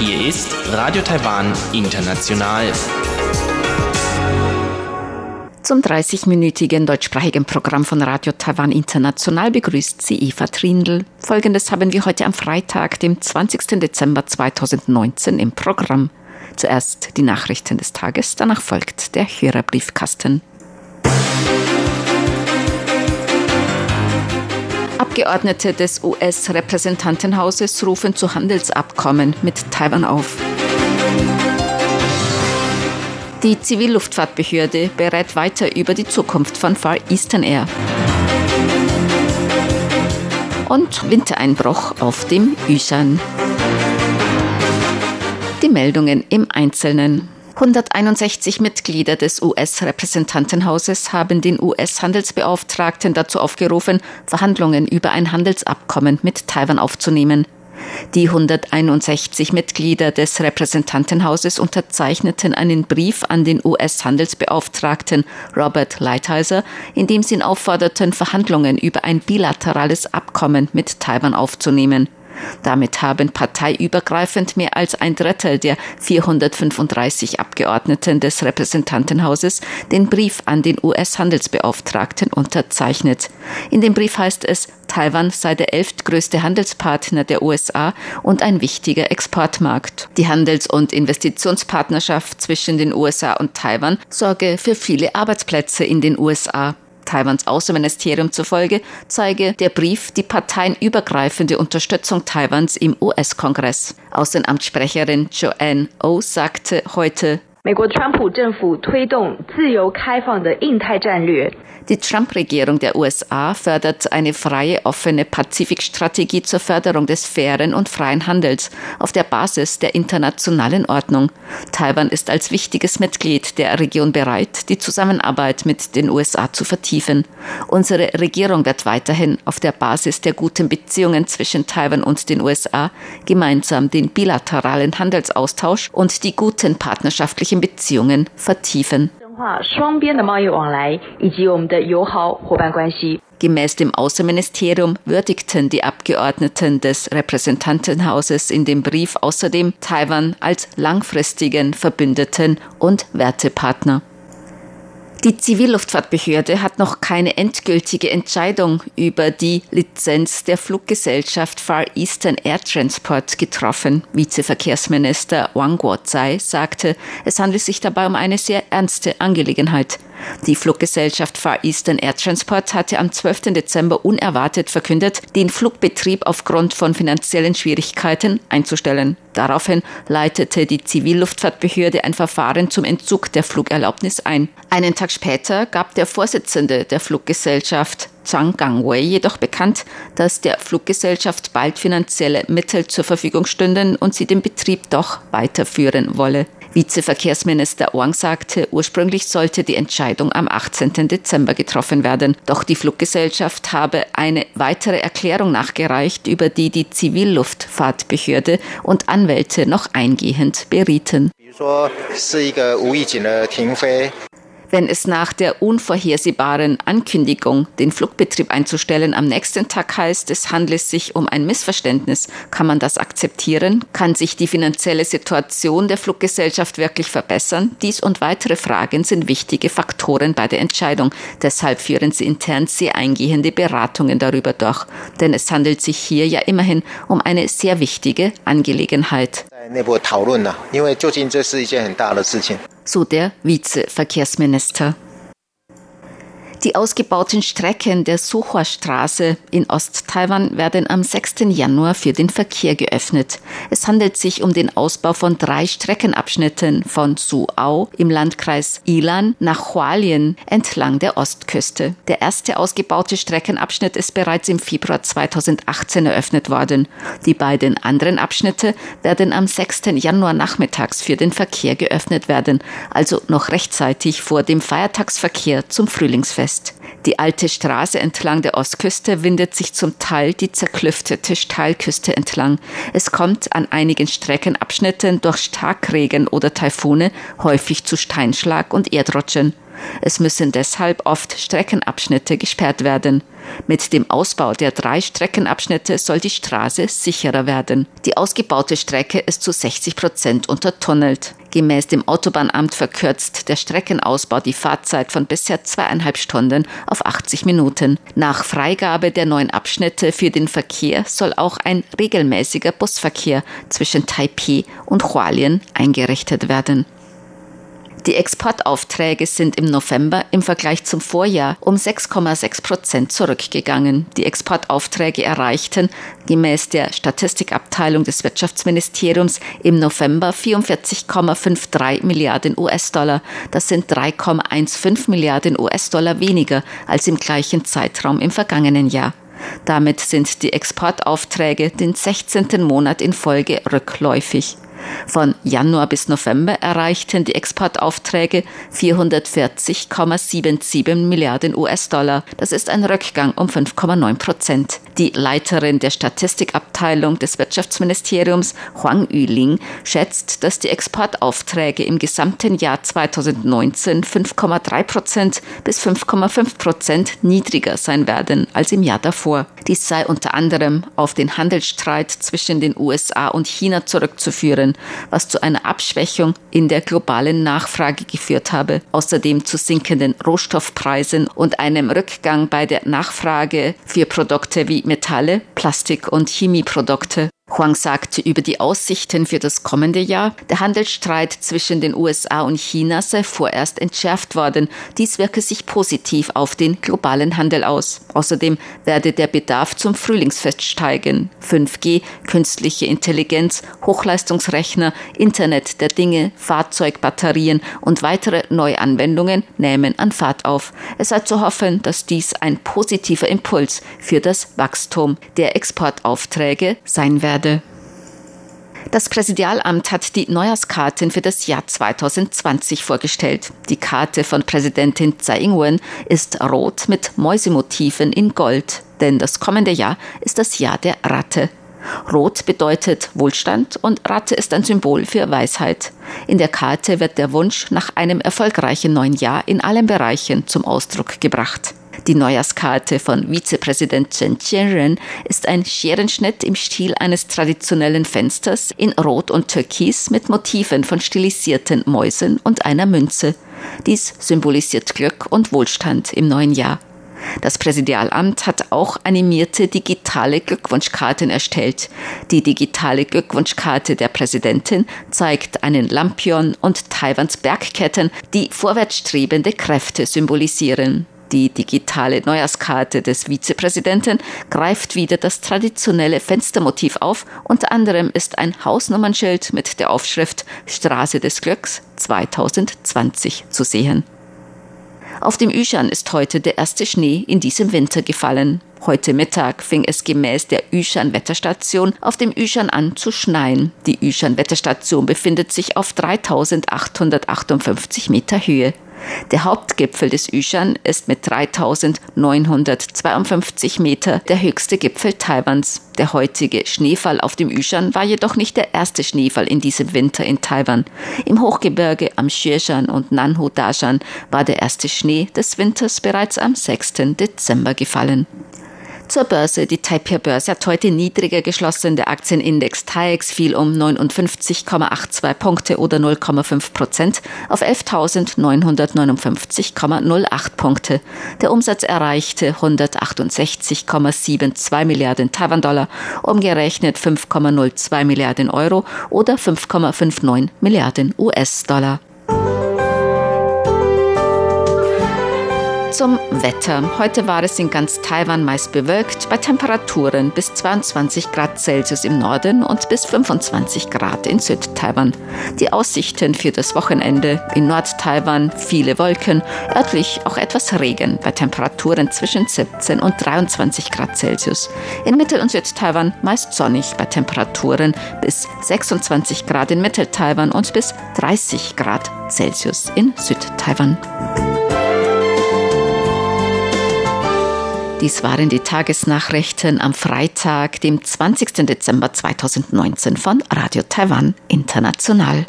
Hier ist Radio Taiwan International. Zum 30-minütigen deutschsprachigen Programm von Radio Taiwan International begrüßt sie Eva Trindl. Folgendes haben wir heute am Freitag, dem 20. Dezember 2019 im Programm. Zuerst die Nachrichten des Tages, danach folgt der Hörerbriefkasten. Abgeordnete des US-Repräsentantenhauses rufen zu Handelsabkommen mit Taiwan auf. Die Zivilluftfahrtbehörde berät weiter über die Zukunft von Far Eastern Air. Und Wintereinbruch auf dem Yushan. Die Meldungen im Einzelnen. 161 Mitglieder des US-Repräsentantenhauses haben den US-Handelsbeauftragten dazu aufgerufen, Verhandlungen über ein Handelsabkommen mit Taiwan aufzunehmen. Die 161 Mitglieder des Repräsentantenhauses unterzeichneten einen Brief an den US-Handelsbeauftragten Robert Lighthizer, in dem sie ihn aufforderten, Verhandlungen über ein bilaterales Abkommen mit Taiwan aufzunehmen. Damit haben parteiübergreifend mehr als ein Drittel der 435 Abgeordneten des Repräsentantenhauses den Brief an den US-Handelsbeauftragten unterzeichnet. In dem Brief heißt es, Taiwan sei der elftgrößte Handelspartner der USA und ein wichtiger Exportmarkt. Die Handels- und Investitionspartnerschaft zwischen den USA und Taiwan sorge für viele Arbeitsplätze in den USA. Taiwans Außenministerium zufolge zeige der Brief die parteienübergreifende Unterstützung Taiwans im US-Kongress. Außenamtssprecherin Joanne O sagte heute, 美国川普政府推动自由开放的印太战略。 die Trump-Regierung der USA fördert eine freie, offene Pazifikstrategie zur Förderung des fairen und freien Handels auf der Basis der internationalen Ordnung. Taiwan ist als wichtiges Mitglied der Region bereit, die Zusammenarbeit mit den USA zu vertiefen. Unsere Regierung wird weiterhin auf der Basis der guten Beziehungen zwischen Taiwan und den USA gemeinsam den bilateralen Handelsaustausch und die guten partnerschaftlichen Beziehungen vertiefen. Gemäß dem Außenministerium würdigten die Abgeordneten des Repräsentantenhauses in dem Brief außerdem Taiwan als langfristigen Verbündeten und Wertepartner. Die Zivilluftfahrtbehörde hat noch keine endgültige Entscheidung über die Lizenz der Fluggesellschaft Far Eastern Air Transport getroffen. Vizeverkehrsminister Wang Guozai sagte, es handelt sich dabei um eine sehr ernste Angelegenheit. Die Fluggesellschaft Far Eastern Air Transport hatte am 12. Dezember unerwartet verkündet, den Flugbetrieb aufgrund von finanziellen Schwierigkeiten einzustellen. Daraufhin leitete die Zivilluftfahrtbehörde ein Verfahren zum Entzug der Flugerlaubnis ein. Einen Tag später gab der Vorsitzende der Fluggesellschaft Zhang Gangwei jedoch bekannt, dass der Fluggesellschaft bald finanzielle Mittel zur Verfügung stünden und sie den Betrieb doch weiterführen wolle. Vizeverkehrsminister Wang sagte, ursprünglich sollte die Entscheidung am 18. Dezember getroffen werden. Doch die Fluggesellschaft habe eine weitere Erklärung nachgereicht, über die die Zivilluftfahrtbehörde und Anwälte noch eingehend berieten wenn es nach der unvorhersehbaren Ankündigung, den Flugbetrieb einzustellen, am nächsten Tag heißt, es handle sich um ein Missverständnis, kann man das akzeptieren? Kann sich die finanzielle Situation der Fluggesellschaft wirklich verbessern? Dies und weitere Fragen sind wichtige Faktoren bei der Entscheidung. Deshalb führen sie intern sehr eingehende Beratungen darüber durch. Denn es handelt sich hier ja immerhin um eine sehr wichtige Angelegenheit. 内部讨论了，因为究竟这是一件很大的事情。So der Vizeverkehrsminister. Die ausgebauten Strecken der Suhua-Straße in Ost-Taiwan werden am 6. Januar für den Verkehr geöffnet. Es handelt sich um den Ausbau von drei Streckenabschnitten von Suau im Landkreis Ilan nach Hualien entlang der Ostküste. Der erste ausgebaute Streckenabschnitt ist bereits im Februar 2018 eröffnet worden. Die beiden anderen Abschnitte werden am 6. Januar nachmittags für den Verkehr geöffnet werden, also noch rechtzeitig vor dem Feiertagsverkehr zum Frühlingsfest. Ist. Die alte Straße entlang der Ostküste windet sich zum Teil die zerklüftete Steilküste entlang. Es kommt an einigen Streckenabschnitten durch Starkregen oder Taifune häufig zu Steinschlag und Erdrutschen. Es müssen deshalb oft Streckenabschnitte gesperrt werden. Mit dem Ausbau der drei Streckenabschnitte soll die Straße sicherer werden. Die ausgebaute Strecke ist zu 60 Prozent untertunnelt. Gemäß dem Autobahnamt verkürzt der Streckenausbau die Fahrzeit von bisher zweieinhalb Stunden auf 80 Minuten. Nach Freigabe der neuen Abschnitte für den Verkehr soll auch ein regelmäßiger Busverkehr zwischen Taipei und Hualien eingerichtet werden. Die Exportaufträge sind im November im Vergleich zum Vorjahr um 6,6 Prozent zurückgegangen. Die Exportaufträge erreichten gemäß der Statistikabteilung des Wirtschaftsministeriums im November 44,53 Milliarden US-Dollar. Das sind 3,15 Milliarden US-Dollar weniger als im gleichen Zeitraum im vergangenen Jahr. Damit sind die Exportaufträge den 16. Monat in Folge rückläufig. Von Januar bis November erreichten die Exportaufträge 440,77 Milliarden US-Dollar. Das ist ein Rückgang um 5,9 Prozent. Die Leiterin der Statistikabteilung des Wirtschaftsministeriums, Huang Yuling, schätzt, dass die Exportaufträge im gesamten Jahr 2019 5,3 Prozent bis 5,5 Prozent niedriger sein werden als im Jahr davor. Dies sei unter anderem auf den Handelsstreit zwischen den USA und China zurückzuführen, was zu einer Abschwächung in der globalen Nachfrage geführt habe, außerdem zu sinkenden Rohstoffpreisen und einem Rückgang bei der Nachfrage für Produkte wie Metalle, Plastik und Chemieprodukte. Huang sagte über die Aussichten für das kommende Jahr, der Handelsstreit zwischen den USA und China sei vorerst entschärft worden. Dies wirke sich positiv auf den globalen Handel aus. Außerdem werde der Bedarf zum Frühlingsfest steigen. 5G, künstliche Intelligenz, Hochleistungsrechner, Internet der Dinge, Fahrzeugbatterien und weitere Neuanwendungen nehmen an Fahrt auf. Es sei zu hoffen, dass dies ein positiver Impuls für das Wachstum der Exportaufträge sein werde werde. Das Präsidialamt hat die Neujahrskarten für das Jahr 2020 vorgestellt. Die Karte von Präsidentin Tsai Ing-wen ist rot mit Mäusemotiven in Gold, denn das kommende Jahr ist das Jahr der Ratte. Rot bedeutet Wohlstand und Ratte ist ein Symbol für Weisheit. In der Karte wird der Wunsch nach einem erfolgreichen neuen Jahr in allen Bereichen zum Ausdruck gebracht. Die Neujahrskarte von Vizepräsident Chen Chien-ren ist ein Scherenschnitt im Stil eines traditionellen Fensters in Rot und Türkis mit Motiven von stilisierten Mäusen und einer Münze. Dies symbolisiert Glück und Wohlstand im neuen Jahr. Das Präsidialamt hat auch animierte digitale Glückwunschkarten erstellt. Die digitale Glückwunschkarte der Präsidentin zeigt einen Lampion und Taiwans Bergketten, die vorwärtsstrebende Kräfte symbolisieren. Die digitale Neujahrskarte des Vizepräsidenten greift wieder das traditionelle Fenstermotiv auf. Unter anderem ist ein Hausnummernschild mit der Aufschrift Straße des Glücks 2020 zu sehen. Auf dem Yushan ist heute der erste Schnee in diesem Winter gefallen. Heute Mittag fing es gemäß der Yushan Wetterstation auf dem Yushan an zu schneien. Die Yushan Wetterstation befindet sich auf 3858 Meter Höhe. Der Hauptgipfel des Yushan ist mit 3952 Meter der höchste Gipfel Taiwans. Der heutige Schneefall auf dem Yushan war jedoch nicht der erste Schneefall in diesem Winter in Taiwan. Im Hochgebirge am Xueshan und Nanhu Dashan war der erste Schnee des Winters bereits am 6. Dezember gefallen. Zur Börse. Die Taipei-Börse hat heute niedriger geschlossen. Der Aktienindex TAIEX fiel um 59,82 Punkte oder 0,5 Prozent auf 11.959,08 Punkte. Der Umsatz erreichte 168,72 Milliarden Taiwan-Dollar, umgerechnet 5,02 Milliarden Euro oder 5,59 Milliarden US-Dollar. Zum Wetter. Heute war es in ganz Taiwan meist bewölkt, bei Temperaturen bis 22 Grad Celsius im Norden und bis 25 Grad in Südtaiwan. Die Aussichten für das Wochenende in Nordtaiwan viele Wolken, örtlich auch etwas Regen bei Temperaturen zwischen 17 und 23 Grad Celsius. In Mittel- und Südtaiwan meist sonnig bei Temperaturen bis 26 Grad in Mitteltaiwan und bis 30 Grad Celsius in Südtaiwan. Dies waren die Tagesnachrichten am Freitag, dem 20. Dezember 2019 von Radio Taiwan International.